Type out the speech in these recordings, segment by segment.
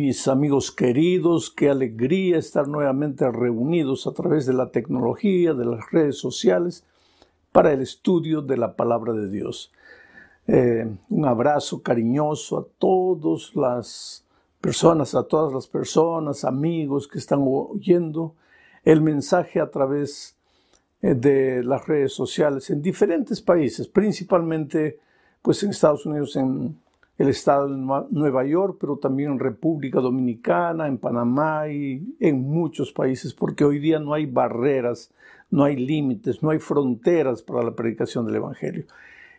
mis amigos queridos, qué alegría estar nuevamente reunidos a través de la tecnología, de las redes sociales, para el estudio de la palabra de Dios. Eh, un abrazo cariñoso a todas las personas, a todas las personas, amigos que están oyendo el mensaje a través eh, de las redes sociales en diferentes países, principalmente pues en Estados Unidos, el estado de Nueva York, pero también en República Dominicana, en Panamá y en muchos países, porque hoy día no hay barreras, no hay límites, no hay fronteras para la predicación del Evangelio.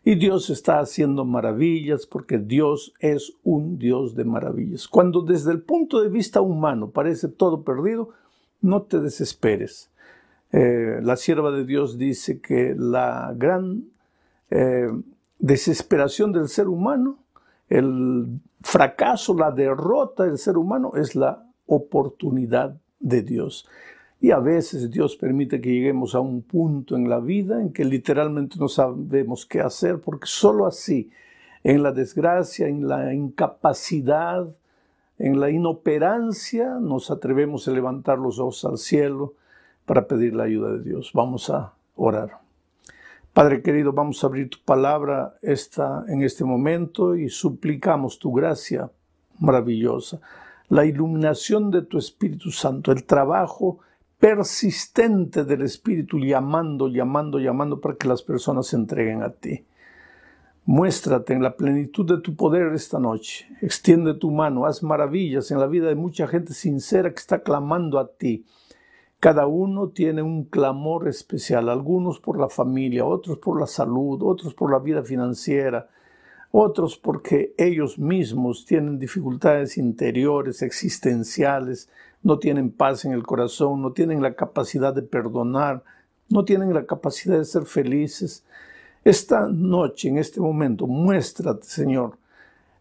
Y Dios está haciendo maravillas porque Dios es un Dios de maravillas. Cuando desde el punto de vista humano parece todo perdido, no te desesperes. Eh, la sierva de Dios dice que la gran eh, desesperación del ser humano el fracaso, la derrota del ser humano es la oportunidad de Dios. Y a veces Dios permite que lleguemos a un punto en la vida en que literalmente no sabemos qué hacer, porque sólo así, en la desgracia, en la incapacidad, en la inoperancia, nos atrevemos a levantar los ojos al cielo para pedir la ayuda de Dios. Vamos a orar. Padre querido, vamos a abrir tu palabra esta, en este momento y suplicamos tu gracia maravillosa, la iluminación de tu Espíritu Santo, el trabajo persistente del Espíritu llamando, llamando, llamando para que las personas se entreguen a ti. Muéstrate en la plenitud de tu poder esta noche. Extiende tu mano, haz maravillas en la vida de mucha gente sincera que está clamando a ti cada uno tiene un clamor especial, algunos por la familia, otros por la salud, otros por la vida financiera, otros porque ellos mismos tienen dificultades interiores, existenciales, no tienen paz en el corazón, no tienen la capacidad de perdonar, no tienen la capacidad de ser felices. Esta noche, en este momento, muéstrate, Señor,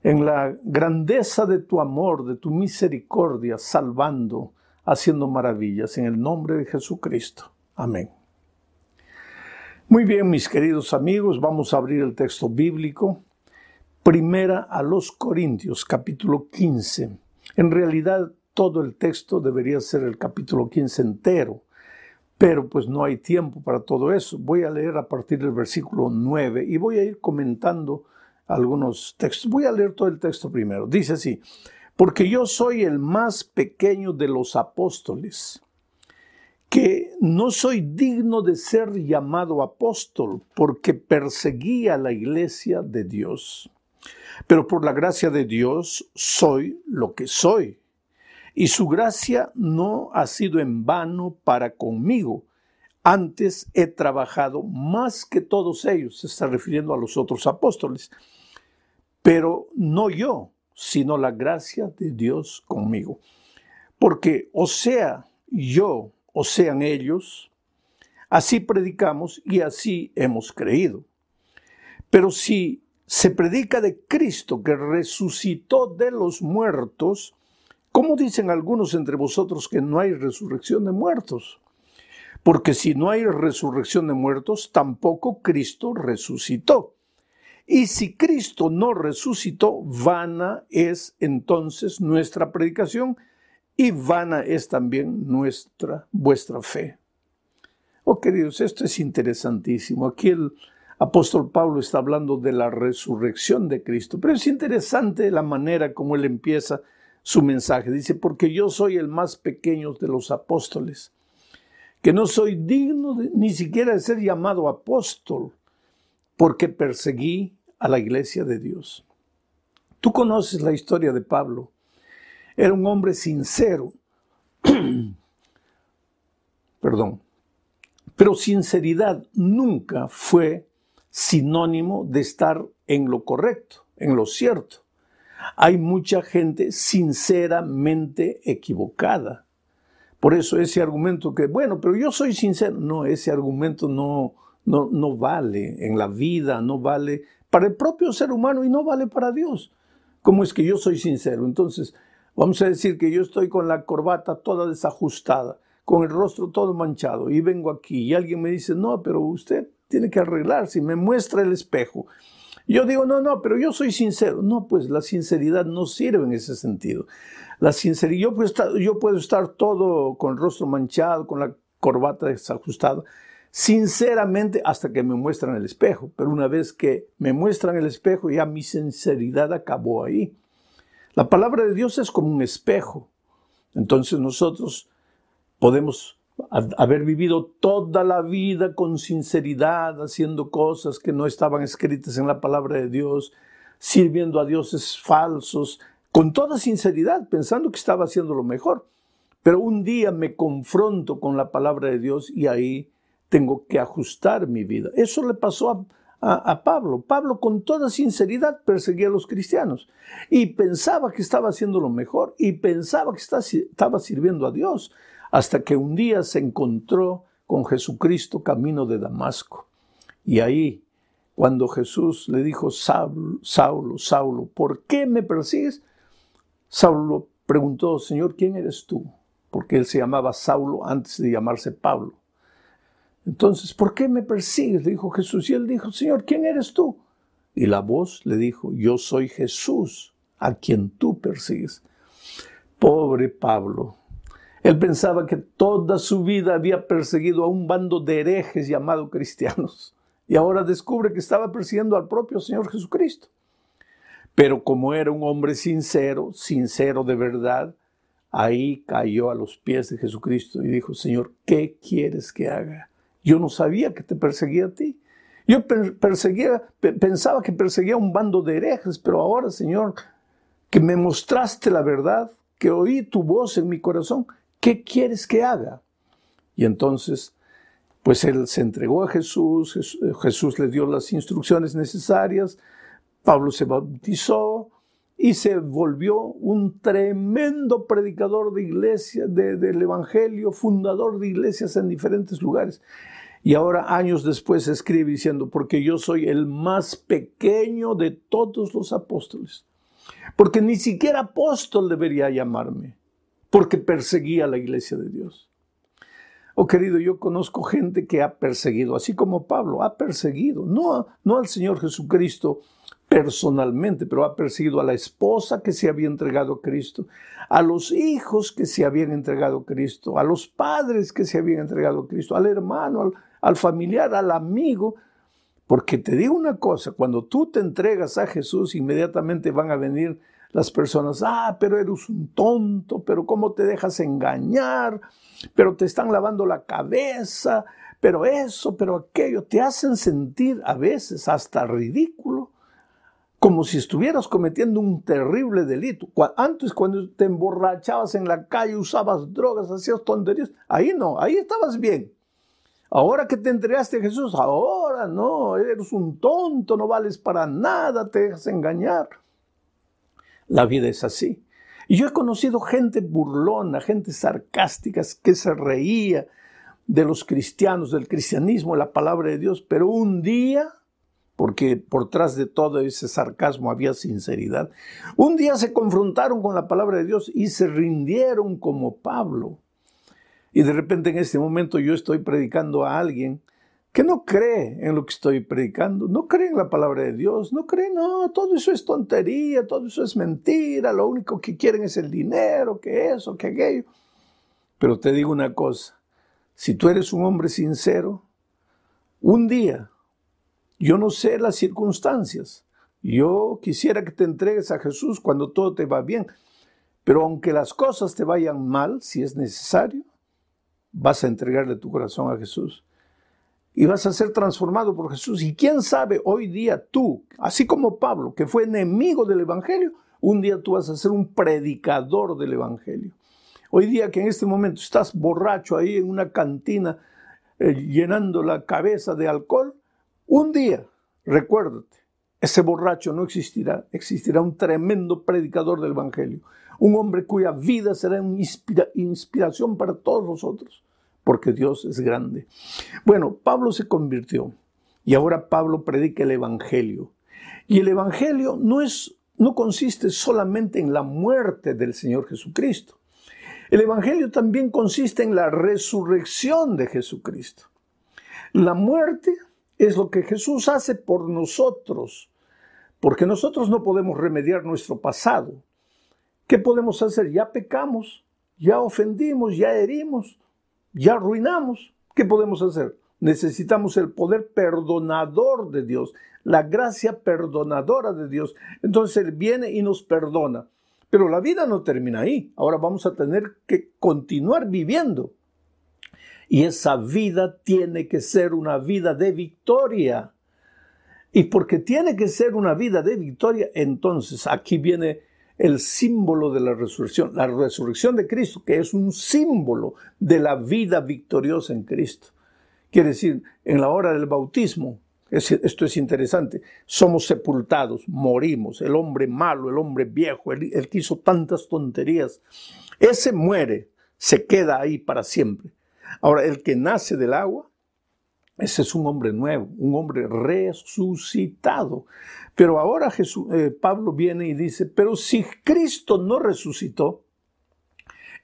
en la grandeza de tu amor, de tu misericordia, salvando, haciendo maravillas en el nombre de Jesucristo. Amén. Muy bien, mis queridos amigos, vamos a abrir el texto bíblico. Primera a los Corintios, capítulo 15. En realidad, todo el texto debería ser el capítulo 15 entero, pero pues no hay tiempo para todo eso. Voy a leer a partir del versículo 9 y voy a ir comentando algunos textos. Voy a leer todo el texto primero. Dice así, porque yo soy el más pequeño de los apóstoles, que no soy digno de ser llamado apóstol, porque perseguía la iglesia de Dios. Pero por la gracia de Dios soy lo que soy. Y su gracia no ha sido en vano para conmigo. Antes he trabajado más que todos ellos, se está refiriendo a los otros apóstoles. Pero no yo, sino la gracia de Dios conmigo. Porque o sea yo o sean ellos, así predicamos y así hemos creído. Pero si se predica de Cristo que resucitó de los muertos, ¿cómo dicen algunos entre vosotros que no hay resurrección de muertos? Porque si no hay resurrección de muertos, tampoco Cristo resucitó. Y si Cristo no resucitó, vana es entonces nuestra predicación y vana es también nuestra, vuestra fe. Oh queridos, esto es interesantísimo. Aquí el apóstol Pablo está hablando de la resurrección de Cristo, pero es interesante la manera como él empieza su mensaje. Dice, porque yo soy el más pequeño de los apóstoles, que no soy digno ni siquiera de ser llamado apóstol, porque perseguí a la iglesia de Dios. Tú conoces la historia de Pablo. Era un hombre sincero. Perdón. Pero sinceridad nunca fue sinónimo de estar en lo correcto, en lo cierto. Hay mucha gente sinceramente equivocada. Por eso ese argumento que, bueno, pero yo soy sincero, no, ese argumento no, no, no vale en la vida, no vale para el propio ser humano y no vale para Dios. ¿Cómo es que yo soy sincero? Entonces, vamos a decir que yo estoy con la corbata toda desajustada, con el rostro todo manchado y vengo aquí y alguien me dice, no, pero usted tiene que arreglarse y me muestra el espejo. Yo digo, no, no, pero yo soy sincero. No, pues la sinceridad no sirve en ese sentido. La sinceridad, yo puedo estar, yo puedo estar todo con el rostro manchado, con la corbata desajustada, sinceramente hasta que me muestran el espejo. Pero una vez que me muestran el espejo, ya mi sinceridad acabó ahí. La palabra de Dios es como un espejo. Entonces nosotros podemos haber vivido toda la vida con sinceridad, haciendo cosas que no estaban escritas en la palabra de Dios, sirviendo a dioses falsos, con toda sinceridad, pensando que estaba haciendo lo mejor. Pero un día me confronto con la palabra de Dios y ahí tengo que ajustar mi vida. Eso le pasó a, Pablo. Pablo con toda sinceridad perseguía a los cristianos y pensaba que estaba haciendo lo mejor y pensaba que estaba sirviendo a Dios hasta que un día se encontró con Jesucristo camino de Damasco. Y ahí, cuando Jesús le dijo, Saulo, Saulo, Saulo, ¿por qué me persigues? Saulo preguntó, Señor, ¿quién eres tú? Porque él se llamaba Saulo antes de llamarse Pablo. Entonces, ¿por qué me persigues? Le dijo Jesús. Y él dijo, Señor, ¿quién eres tú? Y la voz le dijo, yo soy Jesús, a quien tú persigues. Pobre Pablo, él pensaba que toda su vida había perseguido a un bando de herejes llamados cristianos y ahora descubre que estaba persiguiendo al propio Señor Jesucristo. Pero como era un hombre sincero, sincero de verdad, ahí cayó a los pies de Jesucristo y dijo, Señor, ¿qué quieres que haga? Yo no sabía que te perseguía a ti. Yo perseguía, pensaba que perseguía un bando de herejes, pero ahora, Señor, que me mostraste la verdad, que oí tu voz en mi corazón, ¿qué quieres que haga? Y entonces, pues él se entregó a Jesús, Jesús le dio las instrucciones necesarias, Pablo se bautizó y se volvió un tremendo predicador de iglesia, del Evangelio, fundador de iglesias en diferentes lugares. Y ahora, años después, escribe diciendo, porque yo soy el más pequeño de todos los apóstoles. Porque ni siquiera apóstol debería llamarme porque perseguía la iglesia de Dios. Oh querido, yo conozco gente que ha perseguido, así como Pablo, ha perseguido, no al Señor Jesucristo personalmente, pero ha perseguido a la esposa que se había entregado a Cristo, a los hijos que se habían entregado a Cristo, a los padres que se habían entregado a Cristo, al hermano, al, al familiar, al amigo. Porque te digo una cosa, cuando tú te entregas a Jesús, inmediatamente van a venir las personas, ah, pero eres un tonto, pero cómo te dejas engañar, pero te están lavando la cabeza, pero eso, pero aquello, te hacen sentir a veces hasta ridículo, como si estuvieras cometiendo un terrible delito. Antes cuando te emborrachabas en la calle, usabas drogas, hacías tonterías, ahí no, ahí estabas bien. Ahora que te entregaste a Jesús, ahora no, eres un tonto, no vales para nada, te dejas engañar. La vida es así. Y yo he conocido gente burlona, gente sarcástica que se reía de los cristianos, del cristianismo, la palabra de Dios, pero un día, porque por tras de todo ese sarcasmo había sinceridad, un día se confrontaron con la palabra de Dios y se rindieron como Pablo. Y de repente en este momento yo estoy predicando a alguien que no cree en lo que estoy predicando, no cree en la palabra de Dios, no cree, no, todo eso es tontería, todo eso es mentira, lo único que quieren es el dinero, que eso, que aquello. Pero te digo una cosa, si tú eres un hombre sincero, un día, yo no sé las circunstancias, yo quisiera que te entregues a Jesús cuando todo te va bien, pero aunque las cosas te vayan mal, si es necesario, vas a entregarle tu corazón a Jesús y vas a ser transformado por Jesús. Y quién sabe, hoy día tú, así como Pablo, que fue enemigo del Evangelio, un día tú vas a ser un predicador del Evangelio. Hoy día que en este momento estás borracho ahí en una cantina eh, llenando la cabeza de alcohol, un día, recuérdate, ese borracho no existirá, existirá un tremendo predicador del Evangelio, un hombre cuya vida será una inspiración para todos nosotros porque Dios es grande. Bueno, Pablo se convirtió y ahora Pablo predica el Evangelio. Y el Evangelio no, es, no consiste solamente en la muerte del Señor Jesucristo. El Evangelio también consiste en la resurrección de Jesucristo. La muerte es lo que Jesús hace por nosotros porque nosotros no podemos remediar nuestro pasado. ¿Qué podemos hacer? Ya pecamos, ya ofendimos, ya herimos, ya arruinamos. ¿Qué podemos hacer? Necesitamos el poder perdonador de Dios, la gracia perdonadora de Dios. Entonces Él viene y nos perdona. Pero la vida no termina ahí. Ahora vamos a tener que continuar viviendo. Y esa vida tiene que ser una vida de victoria. Y porque tiene que ser una vida de victoria, entonces aquí viene el símbolo de la resurrección, la resurrección de Cristo, que es un símbolo de la vida victoriosa en Cristo. Quiere decir, en la hora del bautismo, esto es interesante, somos sepultados, morimos, el hombre malo, el hombre viejo, el, que hizo tantas tonterías, ese muere, se queda ahí para siempre. Ahora, el que nace del agua, ese es un hombre nuevo, un hombre resucitado. Pero ahora eh, Pablo viene y dice, pero si Cristo no resucitó,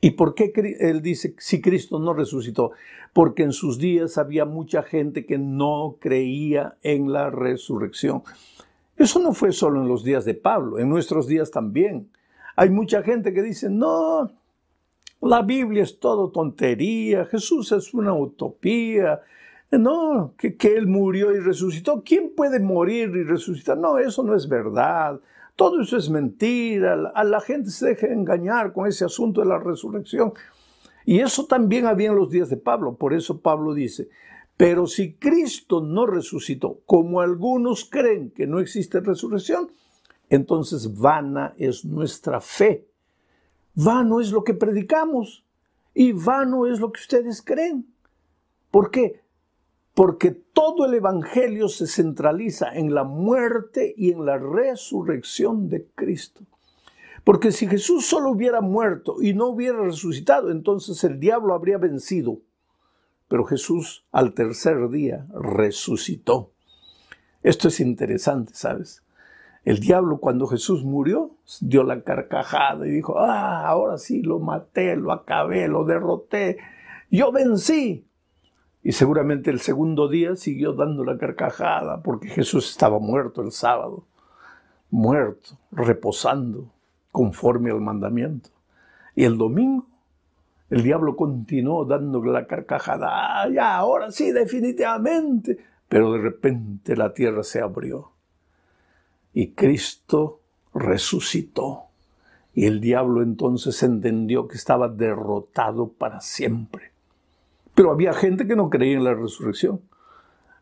¿y por qué él dice si Cristo no resucitó? Porque en sus días había mucha gente que no creía en la resurrección. Eso no fue solo en los días de Pablo, en nuestros días también. Hay mucha gente que dice, no, la Biblia es todo tontería, Jesús es una utopía, no, que, Él murió y resucitó. ¿Quién puede morir y resucitar? No, eso no es verdad. Todo eso es mentira. A la gente se deja engañar con ese asunto de la resurrección. Y eso también había en los días de Pablo. Por eso Pablo dice, pero si Cristo no resucitó, como algunos creen que no existe resurrección, entonces vana es nuestra fe. Vano es lo que predicamos y vano es lo que ustedes creen. ¿Por qué? porque todo el Evangelio se centraliza en la muerte y en la resurrección de Cristo. Porque si Jesús solo hubiera muerto y no hubiera resucitado, entonces el diablo habría vencido. Pero Jesús al tercer día resucitó. Esto es interesante, ¿sabes? El diablo cuando Jesús murió dio la carcajada y dijo, ah, ahora sí, lo maté, lo acabé, lo derroté, yo vencí. Y seguramente el segundo día siguió dando la carcajada porque Jesús estaba muerto el sábado, muerto, reposando conforme al mandamiento. Y el domingo el diablo continuó dando la carcajada. Ah, ya, ahora sí, definitivamente. Pero de repente la tierra se abrió y Cristo resucitó. Y el diablo entonces entendió que estaba derrotado para siempre. Pero había gente que no creía en la resurrección.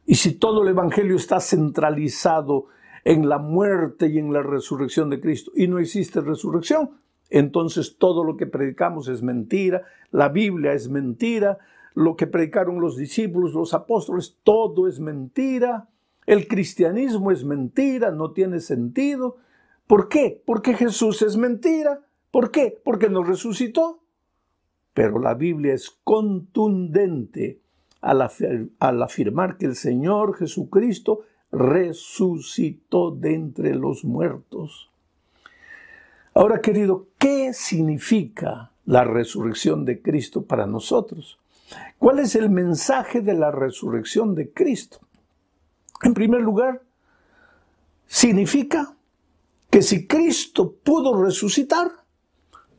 Y si todo el Evangelio está centralizado en la muerte y en la resurrección de Cristo y no existe resurrección, entonces todo lo que predicamos es mentira, la Biblia es mentira, lo que predicaron los discípulos, los apóstoles, todo es mentira, el cristianismo es mentira, no tiene sentido. ¿Por qué? Porque Jesús es mentira. ¿Por qué? Porque nos resucitó. Pero la Biblia es contundente al, afirmar que el Señor Jesucristo resucitó de entre los muertos. Ahora, querido, ¿qué significa la resurrección de Cristo para nosotros? ¿Cuál es el mensaje de la resurrección de Cristo? En primer lugar, significa que si Cristo pudo resucitar,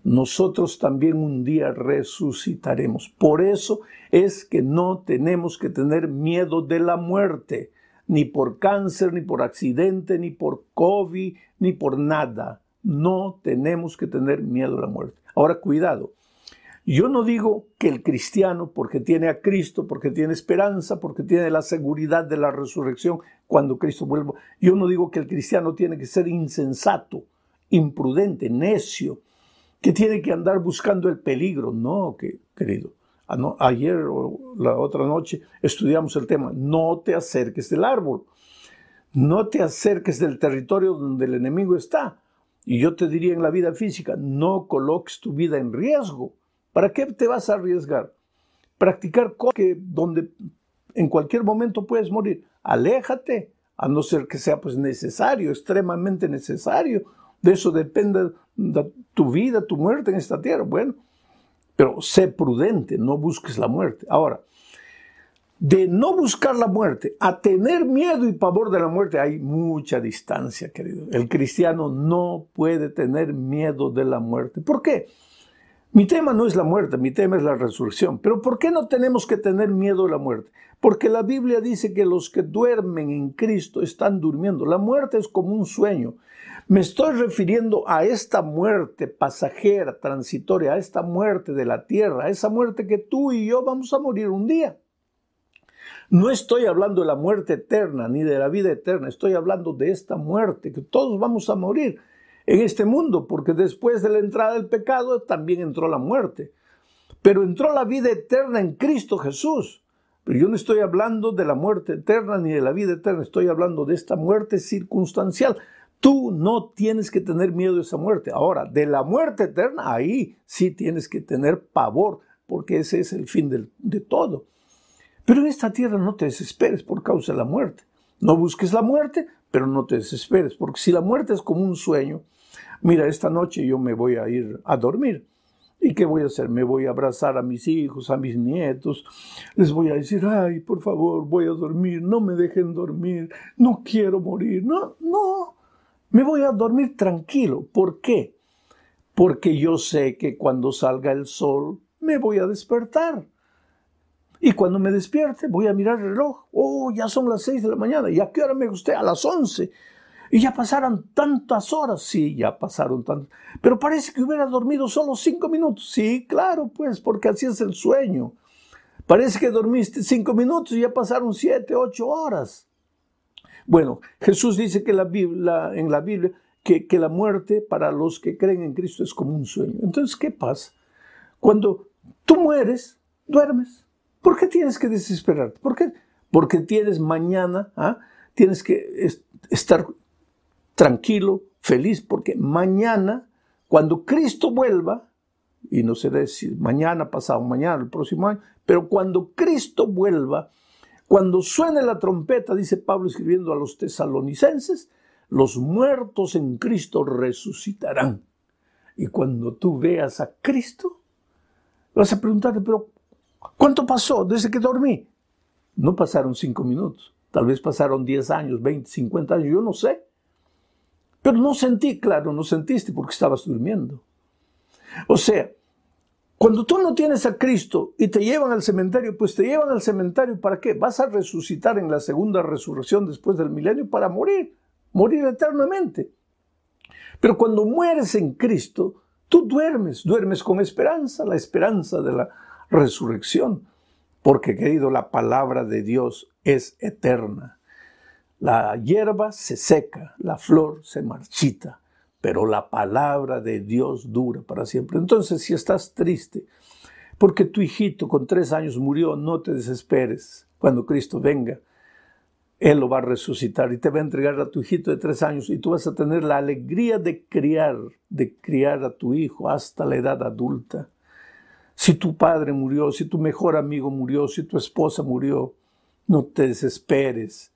nosotros también un día resucitaremos. Por eso es que no tenemos que tener miedo de la muerte, ni por cáncer, ni por accidente, ni por COVID, ni por nada. No tenemos que tener miedo de la muerte. Ahora, cuidado. Yo no digo que el cristiano, porque tiene a Cristo, porque tiene esperanza, porque tiene la seguridad de la resurrección cuando Cristo vuelva, yo no digo que el cristiano tiene que ser insensato, imprudente, necio, que tiene que andar buscando el peligro. No, que, querido. Ayer o la otra noche estudiamos el tema. No te acerques del árbol. No te acerques del territorio donde el enemigo está. Y yo te diría en la vida física, no coloques tu vida en riesgo. ¿Para qué te vas a arriesgar? Practicar cosas que donde en cualquier momento puedes morir. Aléjate, a no ser que sea pues necesario, extremadamente necesario. De eso depende tu vida, tu muerte en esta tierra. Bueno, pero sé prudente, no busques la muerte. Ahora, de no buscar la muerte a tener miedo y pavor de la muerte hay mucha distancia, querido. El cristiano no puede tener miedo de la muerte. ¿Por qué? Mi tema no es la muerte, mi tema es la resurrección. Pero ¿por qué no tenemos que tener miedo de la muerte? Porque la Biblia dice que los que duermen en Cristo están durmiendo. La muerte es como un sueño. Me estoy refiriendo a esta muerte pasajera, transitoria, a esta muerte de la tierra, a esa muerte que tú y yo vamos a morir un día. No estoy hablando de la muerte eterna ni de la vida eterna, estoy hablando de esta muerte, que todos vamos a morir en este mundo, porque después de la entrada del pecado también entró la muerte. Pero entró la vida eterna en Cristo Jesús. Pero yo no estoy hablando de la muerte eterna ni de la vida eterna, estoy hablando de esta muerte circunstancial. Tú no tienes que tener miedo de esa muerte. Ahora, de la muerte eterna, ahí sí tienes que tener pavor, porque ese es el fin de, de todo. Pero en esta tierra no te desesperes por causa de la muerte. No busques la muerte, pero no te desesperes, porque si la muerte es como un sueño, mira, esta noche yo me voy a ir a dormir. ¿Y qué voy a hacer? Me voy a abrazar a mis hijos, a mis nietos. Les voy a decir, ay, por favor, voy a dormir, no me dejen dormir, no quiero morir. No, no, me voy a dormir tranquilo. ¿Por qué? Porque yo sé que cuando salga el sol me voy a despertar. Y cuando me despierte, voy a mirar el reloj. Oh, ya son las seis de la mañana. ¿Y a qué hora me gusté? A las once. Y ya pasaron tantas horas. Sí, ya pasaron tantas. Pero parece que hubiera dormido solo cinco minutos. Sí, claro, pues, porque así es el sueño. Parece que dormiste cinco minutos y ya pasaron siete, ocho horas. Bueno, Jesús dice que la Biblia, en la Biblia que, que la muerte para los que creen en Cristo es como un sueño. Entonces, ¿qué pasa? Cuando tú mueres, duermes. ¿Por qué tienes que desesperarte? ¿Por qué? Porque tienes mañana, ¿ah? tienes que estar tranquilo, feliz, porque mañana, cuando Cristo vuelva, y no sé decir mañana, pasado mañana, el próximo año, pero cuando Cristo vuelva, cuando suene la trompeta, dice Pablo escribiendo a los tesalonicenses, los muertos en Cristo resucitarán. Y cuando tú veas a Cristo, vas a preguntarte, pero ¿Cuánto pasó desde que dormí? No pasaron cinco minutos, tal vez pasaron diez años, veinte, cincuenta años, yo no sé. Pero no sentí, claro, no sentiste porque estabas durmiendo. O sea, cuando tú no tienes a Cristo y te llevan al cementerio, pues te llevan al cementerio para qué? Vas a resucitar en la segunda resurrección después del milenio para morir, morir eternamente. Pero cuando mueres en Cristo, tú duermes, duermes con esperanza, la esperanza de la resurrección, porque querido, la palabra de Dios es eterna. La hierba se seca, la flor se marchita, pero la palabra de Dios dura para siempre. Entonces, si estás triste porque tu hijito con tres años murió, no te desesperes. Cuando Cristo venga, Él lo va a resucitar y te va a entregar a tu hijito de tres años y tú vas a tener la alegría de criar, de criar a tu hijo hasta la edad adulta. Si tu padre murió, si tu mejor amigo murió, si tu esposa murió, no te desesperes.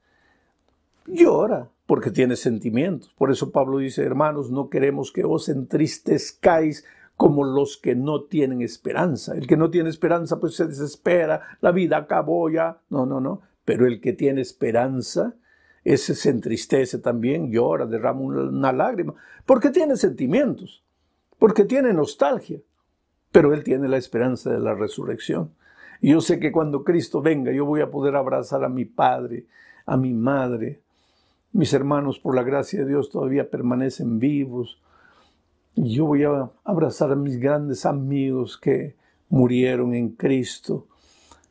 Llora porque tienes sentimientos. Por eso Pablo dice, hermanos, no queremos que os entristezcáis como los que no tienen esperanza. El que no tiene esperanza pues se desespera, la vida acabó ya. No, no, no. Pero el que tiene esperanza, ese se entristece también, llora, derrama una lágrima, porque tiene sentimientos, porque tiene nostalgia pero Él tiene la esperanza de la resurrección. Y yo sé que cuando Cristo venga, yo voy a poder abrazar a mi Padre, a mi Madre. Mis hermanos, por la gracia de Dios, todavía permanecen vivos. Y yo voy a abrazar a mis grandes amigos que murieron en Cristo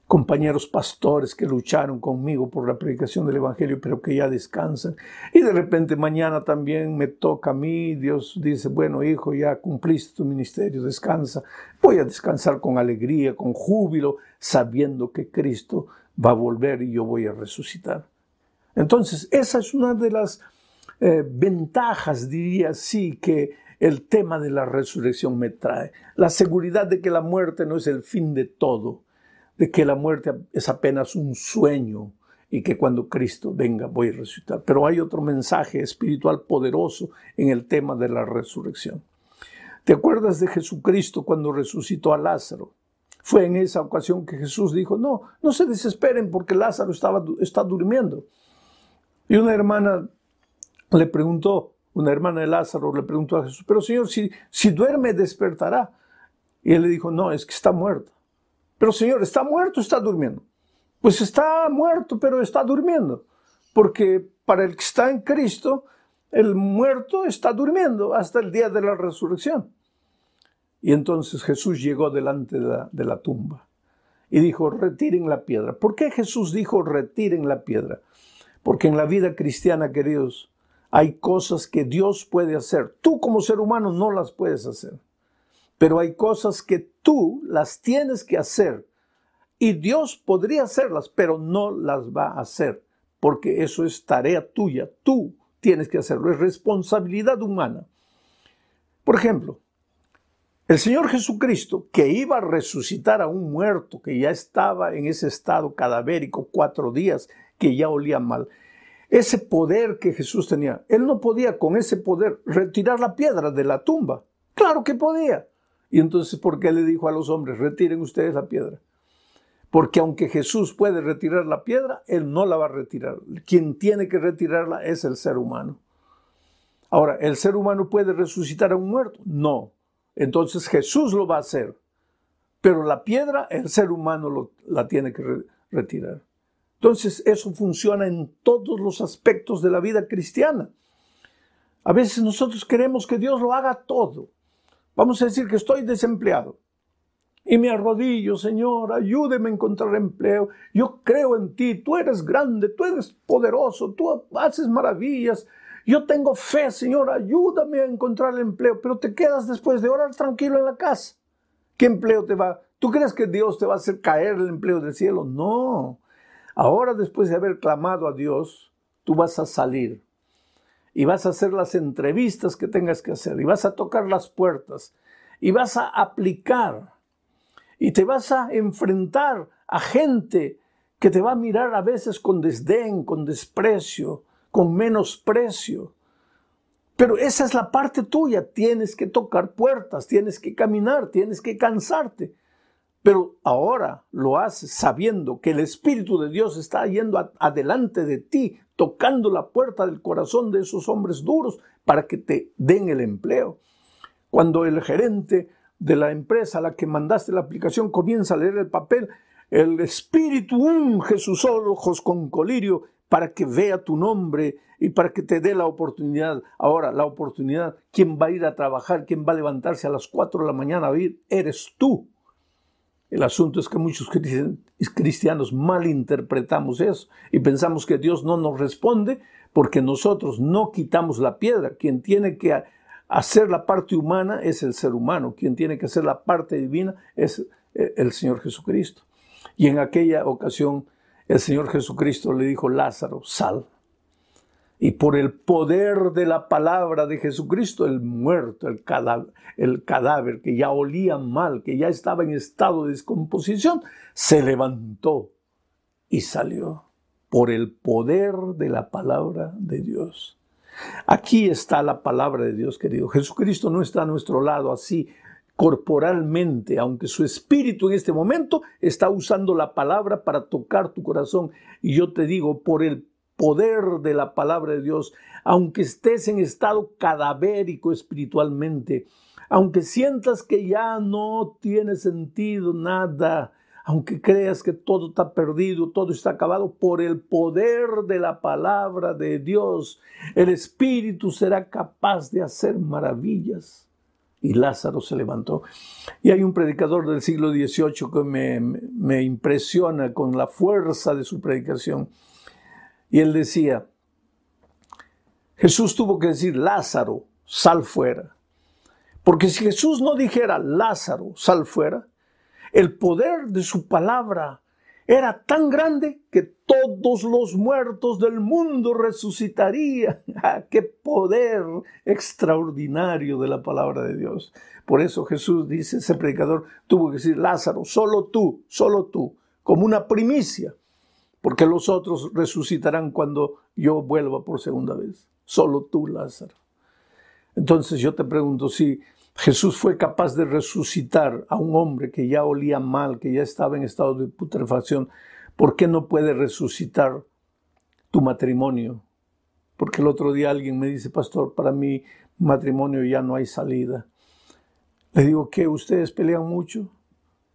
compañeros pastores que lucharon conmigo por la predicación del Evangelio, pero que ya descansan. Y de repente mañana también me toca a mí, Dios dice, bueno hijo, ya cumpliste tu ministerio, descansa. Voy a descansar con alegría, con júbilo, sabiendo que Cristo va a volver y yo voy a resucitar. Entonces, esa es una de las eh, ventajas, diría así, que el tema de la resurrección me trae. La seguridad de que la muerte no es el fin de todo de que la muerte es apenas un sueño y que cuando Cristo venga voy a resucitar. Pero hay otro mensaje espiritual poderoso en el tema de la resurrección. ¿Te acuerdas de Jesucristo cuando resucitó a Lázaro? Fue en esa ocasión que Jesús dijo, no, no se desesperen porque Lázaro estaba, está durmiendo. Y una hermana le preguntó, una hermana de Lázaro le preguntó a Jesús, pero Señor, si, si duerme, despertará. Y él le dijo, no, es que está muerto. Pero Señor, ¿está muerto o está durmiendo? Pues está muerto, pero está durmiendo. Porque para el que está en Cristo, el muerto está durmiendo hasta el día de la resurrección. Y entonces Jesús llegó delante de la, tumba y dijo, retiren la piedra. ¿Por qué Jesús dijo, retiren la piedra? Porque en la vida cristiana, queridos, hay cosas que Dios puede hacer. Tú como ser humano no las puedes hacer. Pero hay cosas que tú las tienes que hacer. Y Dios podría hacerlas, pero no las va a hacer. Porque eso es tarea tuya. Tú tienes que hacerlo. Es responsabilidad humana. Por ejemplo, el Señor Jesucristo, que iba a resucitar a un muerto que ya estaba en ese estado cadavérico cuatro días, que ya olía mal, ese poder que Jesús tenía, él no podía con ese poder retirar la piedra de la tumba. Claro que podía. Y entonces, ¿por qué le dijo a los hombres, retiren ustedes la piedra? Porque aunque Jesús puede retirar la piedra, Él no la va a retirar. Quien tiene que retirarla es el ser humano. Ahora, ¿el ser humano puede resucitar a un muerto? No. Entonces Jesús lo va a hacer. Pero la piedra, el ser humano la tiene que retirar. Entonces, eso funciona en todos los aspectos de la vida cristiana. A veces nosotros queremos que Dios lo haga todo. Vamos a decir que estoy desempleado y me arrodillo, Señor, ayúdeme a encontrar empleo. Yo creo en ti, tú eres grande, tú eres poderoso, tú haces maravillas. Yo tengo fe, Señor, ayúdame a encontrar empleo, pero te quedas después de orar tranquilo en la casa. ¿Qué empleo te va? ¿Tú crees que Dios te va a hacer caer el empleo del cielo? No. Ahora, después de haber clamado a Dios, tú vas a salir y vas a hacer las entrevistas que tengas que hacer y vas a tocar las puertas y vas a aplicar y te vas a enfrentar a gente que te va a mirar a veces con desdén, con desprecio, con menosprecio. Pero esa es la parte tuya, tienes que tocar puertas, tienes que caminar, tienes que cansarte. Pero ahora lo haces sabiendo que el Espíritu de Dios está yendo adelante de ti, tocando la puerta del corazón de esos hombres duros para que te den el empleo. Cuando el gerente de la empresa a la que mandaste la aplicación comienza a leer el papel, el Espíritu unge sus ojos con colirio para que vea tu nombre y para que te dé la oportunidad. Ahora, la oportunidad, ¿quién va a ir a trabajar? ¿Quién va a levantarse a las 4 de la mañana a ir? Eres tú. El asunto es que muchos cristianos malinterpretamos eso y pensamos que Dios no nos responde porque nosotros no quitamos la piedra. Quien tiene que hacer la parte humana es el ser humano. Quien tiene que hacer la parte divina es eh, el Señor Jesucristo. Y en aquella ocasión el Señor Jesucristo le dijo, Lázaro, sal. Y por el poder de la palabra de Jesucristo, el muerto, el cadáver, que ya olía mal, que ya estaba en estado de descomposición, se levantó y salió por el poder de la palabra de Dios. Aquí está la palabra de Dios, querido. Jesucristo no está a nuestro lado así corporalmente, aunque su espíritu en este momento está usando la palabra para tocar tu corazón. Y yo te digo, por el poder de la palabra de Dios, aunque estés en estado cadavérico espiritualmente, aunque sientas que ya no tiene sentido nada, aunque creas que todo está perdido, todo está acabado, por el poder de la palabra de Dios, el Espíritu será capaz de hacer maravillas. Y Lázaro se levantó. Y hay un predicador del siglo XVIII que me, me impresiona con la fuerza de su predicación. Y él decía, Jesús tuvo que decir, Lázaro, sal fuera. Porque si Jesús no dijera, Lázaro, sal fuera, el poder de su palabra era tan grande que todos los muertos del mundo resucitarían. ¡Ah, ¡Qué poder extraordinario de la palabra de Dios! Por eso Jesús dice, ese predicador tuvo que decir, Lázaro, solo tú, solo tú, como una primicia porque los otros resucitarán cuando yo vuelva por segunda vez. Solo tú, Lázaro. Entonces yo te pregunto, si Jesús fue capaz de resucitar a un hombre que ya olía mal, que ya estaba en estado de putrefacción. ¿Por qué no puede resucitar tu matrimonio? Porque el otro día alguien me dice, pastor, para mi matrimonio ya no hay salida. Le digo, ¿qué? ¿Ustedes pelean mucho?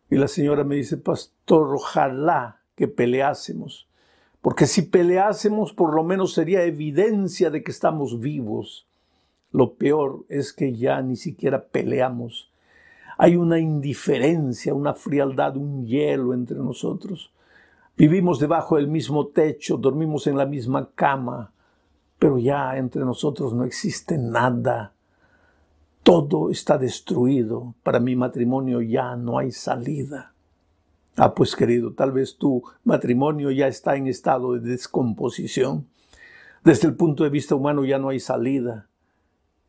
Y la señora me dice, pastor, ojalá que peleásemos. Porque si peleásemos, por lo menos sería evidencia de que estamos vivos. Lo peor es que ya ni siquiera peleamos. Hay una indiferencia, una frialdad, un hielo entre nosotros. Vivimos debajo del mismo techo, dormimos en la misma cama, pero ya entre nosotros no existe nada. Todo está destruido. Para mi matrimonio ya no hay salida. Ah, pues querido, tal vez tu matrimonio ya está en estado de descomposición. Desde el punto de vista humano ya no hay salida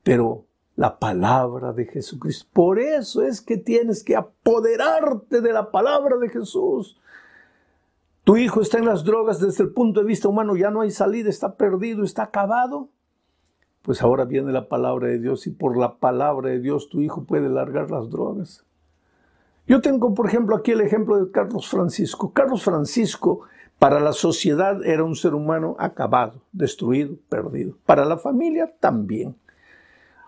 pero la palabra de Jesucristo. Por eso es que tienes que apoderarte de la palabra de Jesús. Tu hijo está en las drogas desde el punto de vista humano, ya no hay salida, está perdido, está acabado. Pues ahora viene la palabra de Dios y por la palabra de Dios tu hijo puede largar las drogas. Yo tengo, por ejemplo, aquí el ejemplo de Carlos Francisco. Carlos Francisco para la sociedad era un ser humano acabado, destruido, perdido. Para la familia también.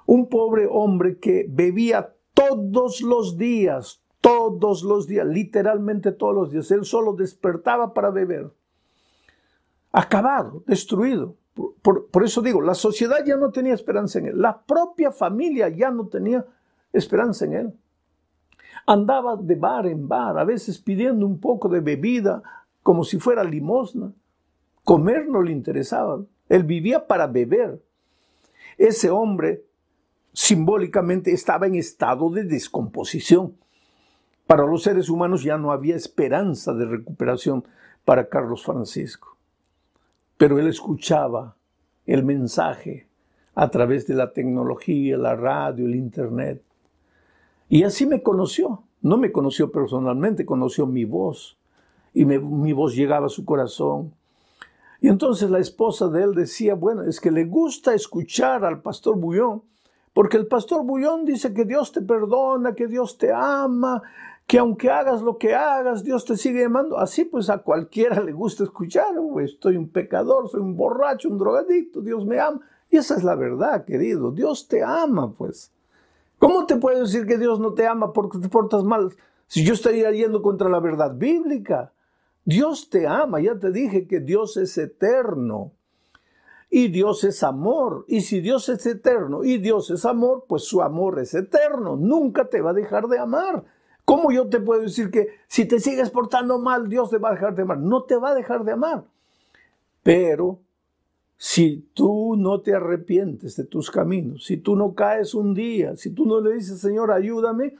Un pobre hombre que bebía todos los días, todos los días, literalmente todos los días. Él solo despertaba para beber. Acabado, destruido. Por, eso digo, la sociedad ya no tenía esperanza en él. La propia familia ya no tenía esperanza en él. Andaba de bar en bar, a veces pidiendo un poco de bebida como si fuera limosna. Comer no le interesaba. Él vivía para beber. Ese hombre simbólicamente estaba en estado de descomposición. Para los seres humanos ya no había esperanza de recuperación para Carlos Francisco. Pero él escuchaba el mensaje a través de la tecnología, la radio, el Internet. Y así me conoció. No me conoció personalmente, conoció mi voz. Y mi voz llegaba a su corazón. Y entonces la esposa de él decía, bueno, es que le gusta escuchar al pastor Bullón porque el pastor Bullón dice que Dios te perdona, que Dios te ama, que aunque hagas lo que hagas, Dios te sigue amando. Así pues a cualquiera le gusta escuchar, estoy un pecador, soy un borracho, un drogadicto, Dios me ama. Y esa es la verdad, querido, Dios te ama, pues. ¿Cómo te puedo decir que Dios no te ama porque te portas mal? Si yo estaría yendo contra la verdad bíblica. Dios te ama, ya te dije que Dios es eterno. Y Dios es amor. Y si Dios es eterno y Dios es amor, pues su amor es eterno. Nunca te va a dejar de amar. ¿Cómo yo te puedo decir que si te sigues portando mal, Dios te va a dejar de amar? No te va a dejar de amar. Pero si tú no te arrepientes de tus caminos, si tú no caes un día, si tú no le dices, Señor, ayúdame,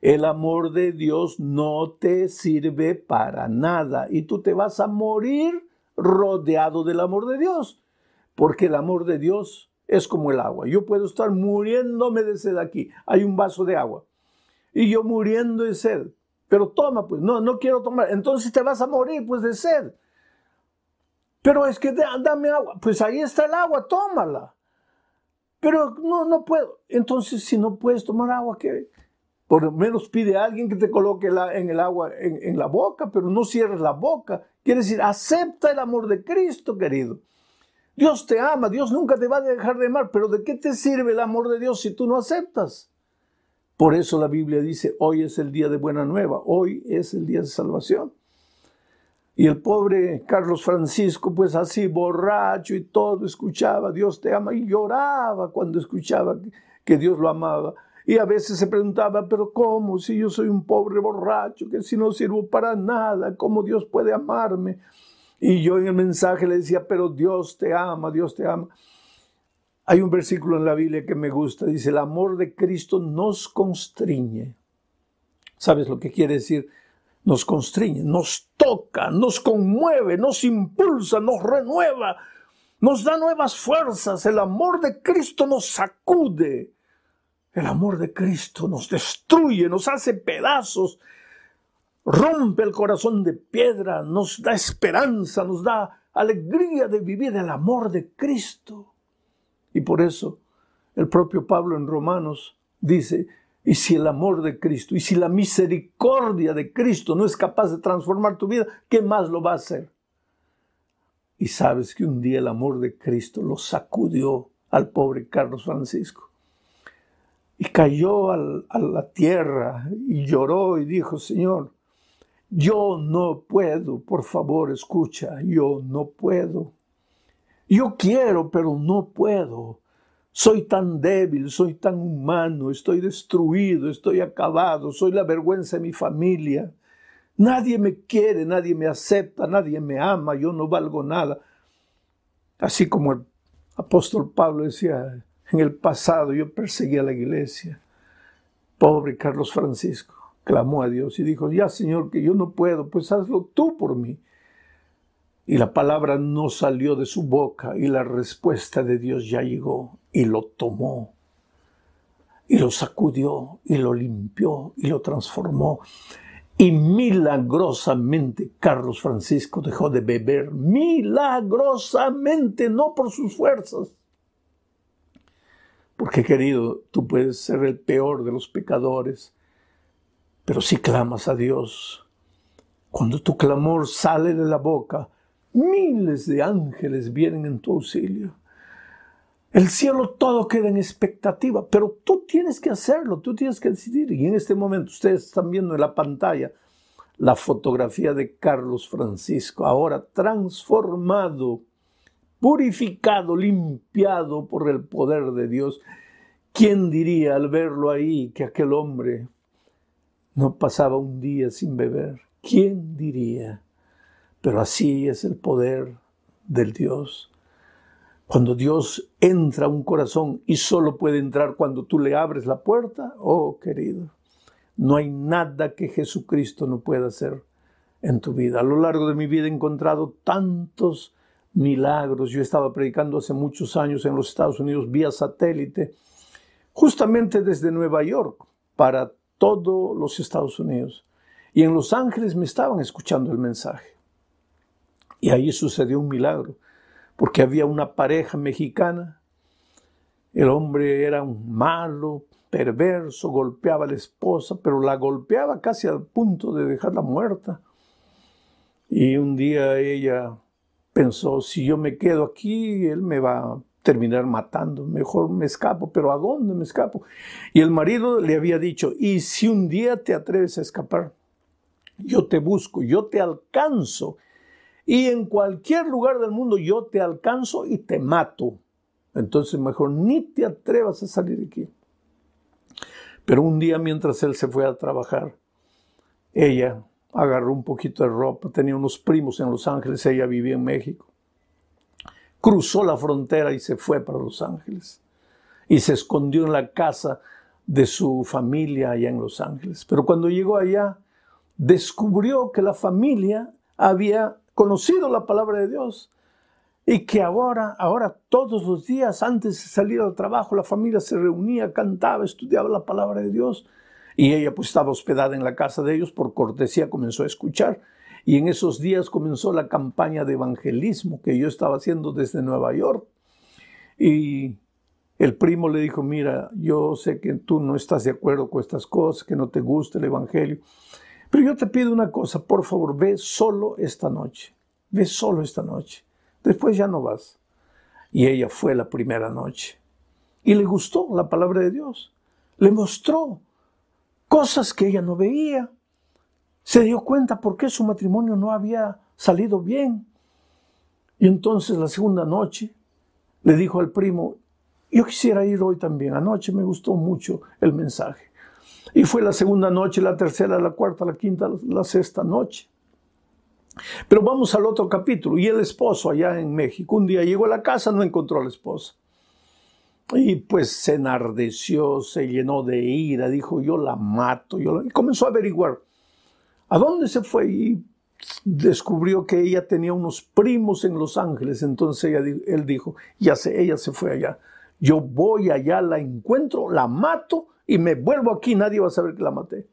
el amor de Dios no te sirve para nada y tú te vas a morir rodeado del amor de Dios porque el amor de Dios es como el agua. Yo puedo estar muriéndome de sed aquí. Hay un vaso de agua. Y yo muriendo de sed. Pero toma, pues, no, no quiero tomar. Entonces te vas a morir, pues, de sed. Pero es que dame agua. Pues ahí está el agua, tómala. Pero no, no puedo. Entonces, si no puedes tomar agua, ¿qué? Por lo menos pide a alguien que te coloque en el agua en, en la boca, pero no cierres la boca. Quiere decir, acepta el amor de Cristo, querido. Dios te ama, Dios nunca te va a dejar de amar, pero ¿de qué te sirve el amor de Dios si tú no aceptas? Por eso la Biblia dice, hoy es el día de buena nueva, hoy es el día de salvación. Y el pobre Carlos Francisco, pues así borracho y todo, escuchaba, Dios te ama, y lloraba cuando escuchaba que Dios lo amaba. Y a veces se preguntaba, pero ¿cómo? Si yo soy un pobre borracho, que si no sirvo para nada, ¿cómo Dios puede amarme? Y yo en el mensaje le decía, pero Dios te ama, Dios te ama. Hay un versículo en la Biblia que me gusta, dice, el amor de Cristo nos constriñe. ¿Sabes lo que quiere decir? Nos constriñe, nos toca, nos conmueve, nos impulsa, nos renueva, nos da nuevas fuerzas. El amor de Cristo nos sacude. El amor de Cristo nos destruye, nos hace pedazos, rompe el corazón de piedra, nos da esperanza, nos da alegría de vivir el amor de Cristo. Y por eso el propio Pablo en Romanos dice Y si el amor de Cristo y si la misericordia de Cristo no es capaz de transformar tu vida, ¿qué más lo va a hacer? Y sabes que un día el amor de Cristo lo sacudió al pobre Carlos Francisco. Y cayó a la tierra y lloró y dijo, Señor, yo no puedo, por favor, escucha, yo no puedo. Yo quiero, pero no puedo. Soy tan débil, soy tan humano, estoy destruido, estoy acabado, soy la vergüenza de mi familia. Nadie me quiere, nadie me acepta, nadie me ama, yo no valgo nada. Así como el apóstol Pablo decía, en el pasado yo perseguía a la iglesia. Pobre Carlos Francisco clamó a Dios y dijo, ya Señor, que yo no puedo, pues hazlo tú por mí. Y la palabra no salió de su boca y la respuesta de Dios ya llegó y lo tomó y lo sacudió y lo limpió y lo transformó. Y milagrosamente Carlos Francisco dejó de beber, milagrosamente, no por sus fuerzas. Porque querido, tú puedes ser el peor de los pecadores, pero si clamas a Dios, cuando tu clamor sale de la boca, Miles de ángeles vienen en tu auxilio. El cielo todo queda en expectativa, pero tú tienes que hacerlo, tú tienes que decidir. Y en este momento ustedes están viendo en la pantalla la fotografía de Carlos Francisco, ahora transformado, purificado, limpiado por el poder de Dios. ¿Quién diría al verlo ahí que aquel hombre no pasaba un día sin beber? ¿Quién diría? Pero así es el poder del Dios. Cuando Dios entra a un corazón y solo puede entrar cuando tú le abres la puerta, oh querido, no hay nada que Jesucristo no pueda hacer en tu vida. A lo largo de mi vida he encontrado tantos milagros. Yo estaba predicando hace muchos años en los Estados Unidos vía satélite, justamente desde Nueva York, para todos los Estados Unidos. Y en Los Ángeles me estaban escuchando el mensaje. Y ahí sucedió un milagro, porque había una pareja mexicana, el hombre era un malo, perverso, golpeaba a la esposa, pero la golpeaba casi al punto de dejarla muerta. Y un día ella pensó, si yo me quedo aquí, él me va a terminar matando, mejor me escapo, pero ¿a dónde me escapo? Y el marido le había dicho, y si un día te atreves a escapar, yo te busco, yo te alcanzo y en cualquier lugar del mundo yo te alcanzo y te mato. Entonces mejor ni te atrevas a salir de aquí. Pero un día mientras él se fue a trabajar, ella agarró un poquito de ropa, tenía unos primos en Los Ángeles, ella vivía en México. Cruzó la frontera y se fue para Los Ángeles. Y se escondió en la casa de su familia allá en Los Ángeles. Pero cuando llegó allá, descubrió que la familia había conocido la palabra de Dios y que ahora, ahora todos los días antes de salir al trabajo la familia se reunía, cantaba, estudiaba la palabra de Dios y ella pues estaba hospedada en la casa de ellos, por cortesía comenzó a escuchar y en esos días comenzó la campaña de evangelismo que yo estaba haciendo desde Nueva York y el primo le dijo, mira, yo sé que tú no estás de acuerdo con estas cosas, que no te gusta el evangelio, pero yo te pido una cosa, por favor, ve solo esta noche. Ve solo esta noche. Después ya no vas. Y ella fue la primera noche. Y le gustó la palabra de Dios. Le mostró cosas que ella no veía. Se dio cuenta por qué su matrimonio no había salido bien. Y entonces la segunda noche le dijo al primo, yo quisiera ir hoy también. Anoche me gustó mucho el mensaje. Y fue la segunda noche, la tercera, la cuarta, la quinta, la sexta noche. Pero vamos al otro capítulo. Y el esposo allá en México, un día llegó a la casa, no encontró a la esposa. Y pues se enardeció, se llenó de ira, dijo, yo la mato. Yo Y comenzó a averiguar a dónde se fue y descubrió que ella tenía unos primos en Los Ángeles. Entonces él dijo, ya sé, ella se fue allá. Yo voy allá, la encuentro, la mato y me vuelvo aquí, nadie va a saber que la maté.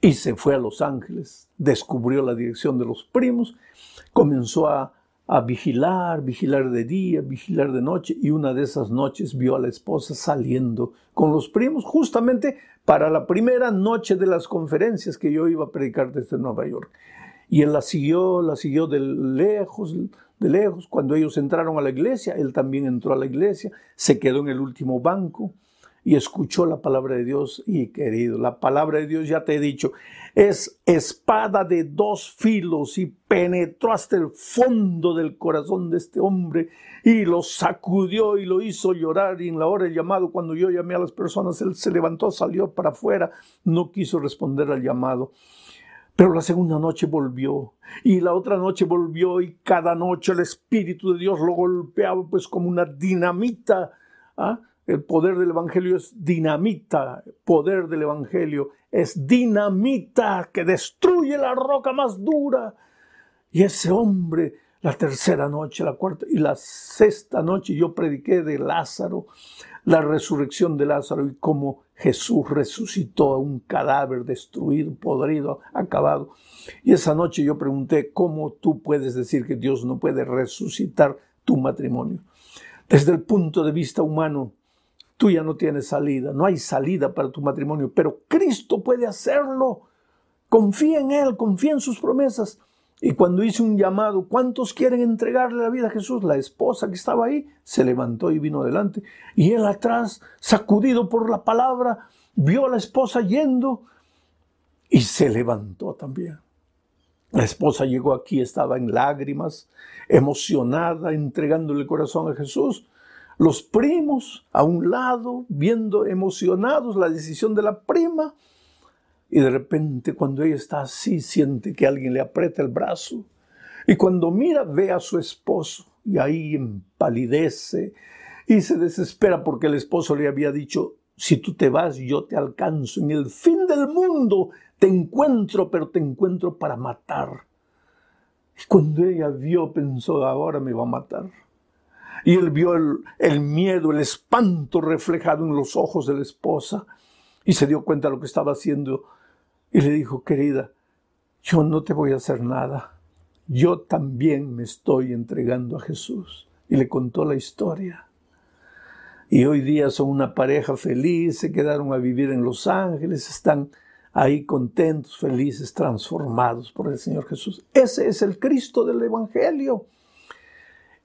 Y se fue a Los Ángeles, descubrió la dirección de los primos, comenzó a a vigilar, vigilar de día, vigilar de noche, y una de esas noches vio a la esposa saliendo con los primos justamente para la primera noche de las conferencias que yo iba a predicar desde Nueva York. Y él la siguió, la siguió de lejos, de lejos. Cuando ellos entraron a la iglesia, él también entró a la iglesia, se quedó en el último banco y escuchó la palabra de Dios. Y querido, la palabra de Dios, ya te he dicho, es espada de dos filos y penetró hasta el fondo del corazón de este hombre y lo sacudió y lo hizo llorar. Y en la hora del llamado, cuando yo llamé a las personas, él se levantó, salió para afuera, no quiso responder al llamado. Pero la segunda noche volvió y la otra noche volvió y cada noche el Espíritu de Dios lo golpeaba pues como una dinamita. ¿ah? El poder del Evangelio es dinamita, poder del Evangelio es dinamita que destruye la roca más dura. Y ese hombre, la tercera noche, la cuarta y la sexta noche, yo prediqué de Lázaro, la resurrección de Lázaro y cómo Jesús resucitó a un cadáver destruido, podrido, acabado. Y esa noche yo pregunté, ¿cómo tú puedes decir que Dios no puede resucitar tu matrimonio? Desde el punto de vista humano, tú ya no tienes salida, no hay salida para tu matrimonio, pero Cristo puede hacerlo. Confía en Él, confía en sus promesas. Y cuando hice un llamado, ¿cuántos quieren entregarle la vida a Jesús? La esposa que estaba ahí se levantó y vino adelante. Y él atrás, sacudido por la palabra, vio a la esposa yendo y se levantó también. La esposa llegó aquí, estaba en lágrimas, emocionada, entregándole el corazón a Jesús. Los primos a un lado, viendo emocionados la decisión de la prima. Y de repente cuando ella está así, siente que alguien le aprieta el brazo. Y cuando mira, ve a su esposo y ahí empalidece y se desespera porque el esposo le había dicho, si tú te vas, yo te alcanzo. En el fin del mundo te encuentro, pero te encuentro para matar. Y cuando ella vio, pensó, ahora me va a matar. Y él vio el, miedo, el espanto reflejado en los ojos de la esposa y se dio cuenta de lo que estaba haciendo y le dijo, querida, yo no te voy a hacer nada. Yo también me estoy entregando a Jesús. Y le contó la historia. Y hoy día son una pareja feliz, se quedaron a vivir en Los Ángeles, están ahí contentos, felices, transformados por el Señor Jesús. Ese es el Cristo del Evangelio.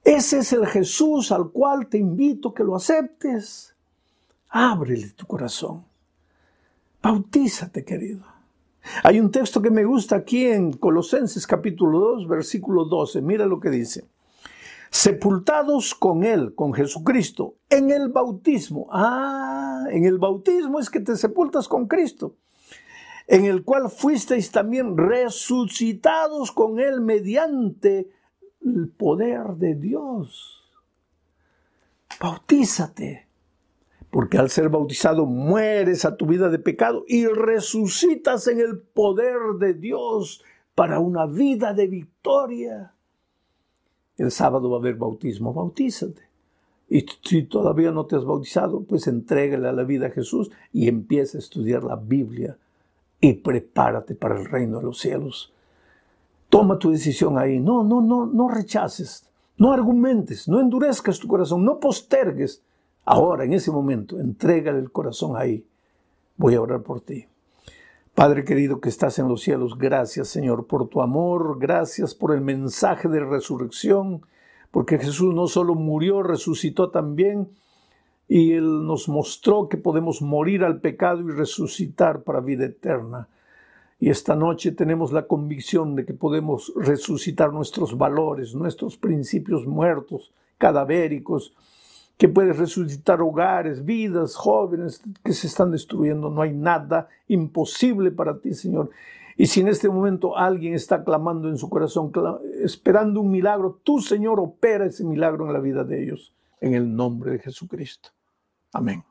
Ese es el Jesús al cual te invito que lo aceptes. Ábrele tu corazón. Bautízate, querido. Hay un texto que me gusta aquí en Colosenses capítulo 2, versículo 12. Mira lo que dice. Sepultados con Él, con Jesucristo, en el bautismo. Ah, en el bautismo es que te sepultas con Cristo. En el cual fuisteis también resucitados con Él mediante el poder de Dios. Bautízate, porque al ser bautizado mueres a tu vida de pecado y resucitas en el poder de Dios para una vida de victoria. El sábado va a haber bautismo, bautízate. Y si todavía no te has bautizado, pues entrégale a la vida a Jesús y empieza a estudiar la Biblia y prepárate para el reino de los cielos. Toma tu decisión ahí. No, no, no, no rechaces. No argumentes, no endurezcas tu corazón, no postergues. Ahora, en ese momento, entrégale el corazón ahí. Voy a orar por ti. Padre querido que estás en los cielos, gracias Señor por tu amor, gracias por el mensaje de resurrección, porque Jesús no solo murió, resucitó también, y Él nos mostró que podemos morir al pecado y resucitar para vida eterna. Y esta noche tenemos la convicción de que podemos resucitar nuestros valores, nuestros principios muertos, cadavéricos, que puedes resucitar hogares, vidas, jóvenes que se están destruyendo. No hay nada imposible para ti, Señor. Y si en este momento alguien está clamando en su corazón, esperando un milagro, tú, Señor, opera ese milagro en la vida de ellos, en el nombre de Jesucristo. Amén.